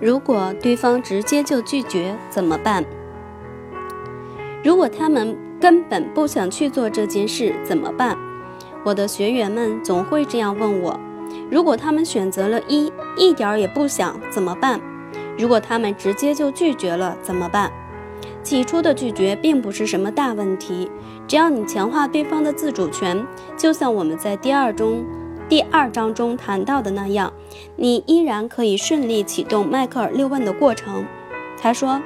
如果对方直接就拒绝怎么办？如果他们根本不想去做这件事怎么办？我的学员们总会这样问我。如果他们选择了一，一点儿也不想怎么办？如果他们直接就拒绝了怎么办？起初的拒绝并不是什么大问题，只要你强化对方的自主权，就像我们在第二中。第二章中谈到的那样，你依然可以顺利启动迈克尔六问的过程。他说：“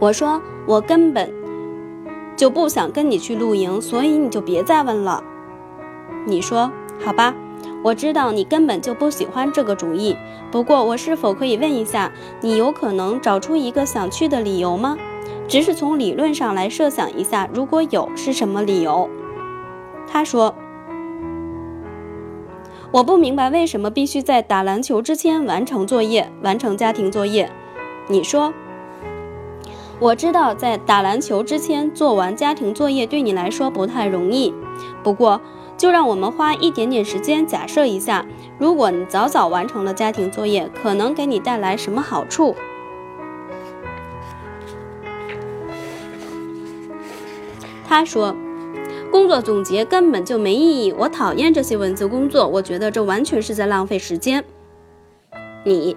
我说我根本就不想跟你去露营，所以你就别再问了。”你说：“好吧，我知道你根本就不喜欢这个主意。不过，我是否可以问一下，你有可能找出一个想去的理由吗？只是从理论上来设想一下，如果有，是什么理由？”他说。我不明白为什么必须在打篮球之前完成作业，完成家庭作业。你说，我知道在打篮球之前做完家庭作业对你来说不太容易。不过，就让我们花一点点时间假设一下，如果你早早完成了家庭作业，可能给你带来什么好处？他说。工作总结根本就没意义，我讨厌这些文字工作，我觉得这完全是在浪费时间。你，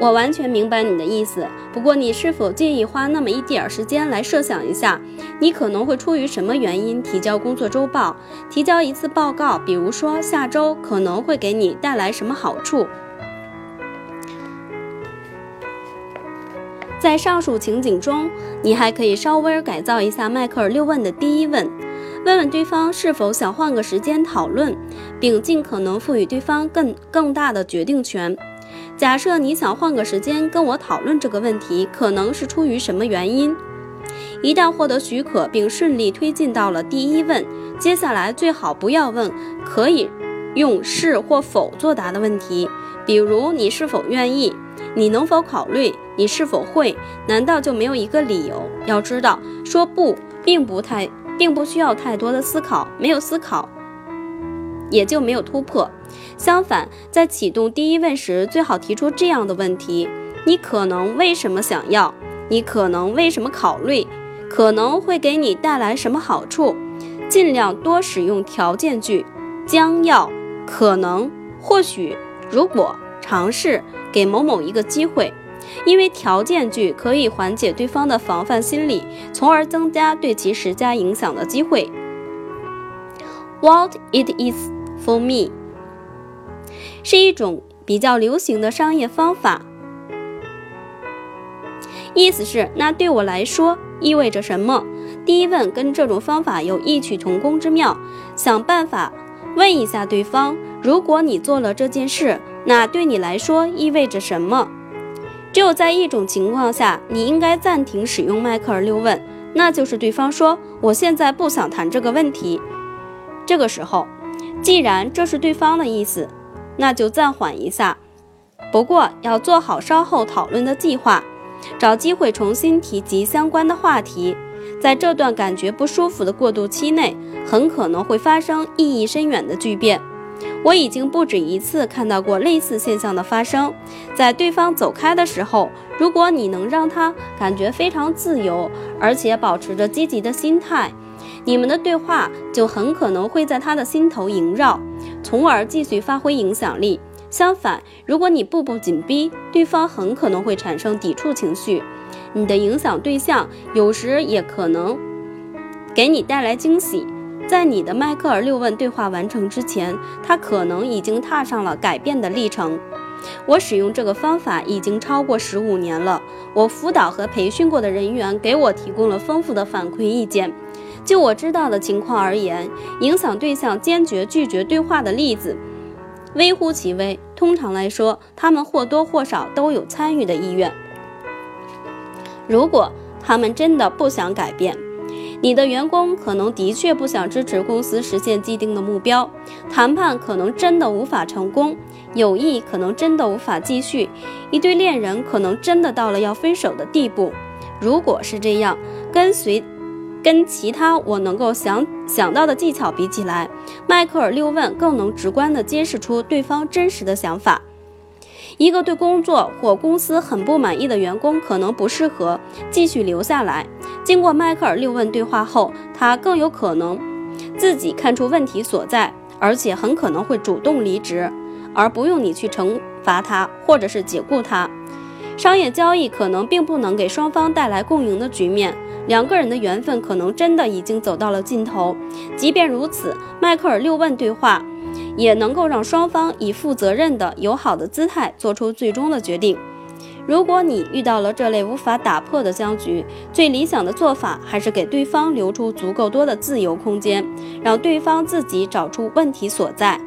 我完全明白你的意思，不过你是否介意花那么一点儿时间来设想一下，你可能会出于什么原因提交工作周报，提交一次报告，比如说下周可能会给你带来什么好处？在上述情景中，你还可以稍微改造一下迈克尔六问的第一问。问问对方是否想换个时间讨论，并尽可能赋予对方更更大的决定权。假设你想换个时间跟我讨论这个问题，可能是出于什么原因？一旦获得许可并顺利推进到了第一问，接下来最好不要问可以用是或否作答的问题，比如你是否愿意，你能否考虑，你是否会？难道就没有一个理由？要知道，说不并不太。并不需要太多的思考，没有思考，也就没有突破。相反，在启动第一问时，最好提出这样的问题：你可能为什么想要？你可能为什么考虑？可能会给你带来什么好处？尽量多使用条件句，将要、可能、或许、如果、尝试、给某某一个机会。因为条件句可以缓解对方的防范心理，从而增加对其施加影响的机会。What it is for me 是一种比较流行的商业方法，意思是那对我来说意味着什么？第一问跟这种方法有异曲同工之妙，想办法问一下对方：如果你做了这件事，那对你来说意味着什么？只有在一种情况下，你应该暂停使用迈克尔六问，那就是对方说“我现在不想谈这个问题”。这个时候，既然这是对方的意思，那就暂缓一下。不过要做好稍后讨论的计划，找机会重新提及相关的话题。在这段感觉不舒服的过渡期内，很可能会发生意义深远的巨变。我已经不止一次看到过类似现象的发生，在对方走开的时候，如果你能让他感觉非常自由，而且保持着积极的心态，你们的对话就很可能会在他的心头萦绕，从而继续发挥影响力。相反，如果你步步紧逼，对方很可能会产生抵触情绪，你的影响对象有时也可能给你带来惊喜。在你的迈克尔六问对话完成之前，他可能已经踏上了改变的历程。我使用这个方法已经超过十五年了。我辅导和培训过的人员给我提供了丰富的反馈意见。就我知道的情况而言，影响对象坚决拒绝对话的例子微乎其微。通常来说，他们或多或少都有参与的意愿。如果他们真的不想改变，你的员工可能的确不想支持公司实现既定的目标，谈判可能真的无法成功，友谊可能真的无法继续，一对恋人可能真的到了要分手的地步。如果是这样，跟随跟其他我能够想想到的技巧比起来，迈克尔六问更能直观地揭示出对方真实的想法。一个对工作或公司很不满意的员工可能不适合继续留下来。经过迈克尔六问对话后，他更有可能自己看出问题所在，而且很可能会主动离职，而不用你去惩罚他或者是解雇他。商业交易可能并不能给双方带来共赢的局面，两个人的缘分可能真的已经走到了尽头。即便如此，迈克尔六问对话。也能够让双方以负责任的、友好的姿态做出最终的决定。如果你遇到了这类无法打破的僵局，最理想的做法还是给对方留出足够多的自由空间，让对方自己找出问题所在。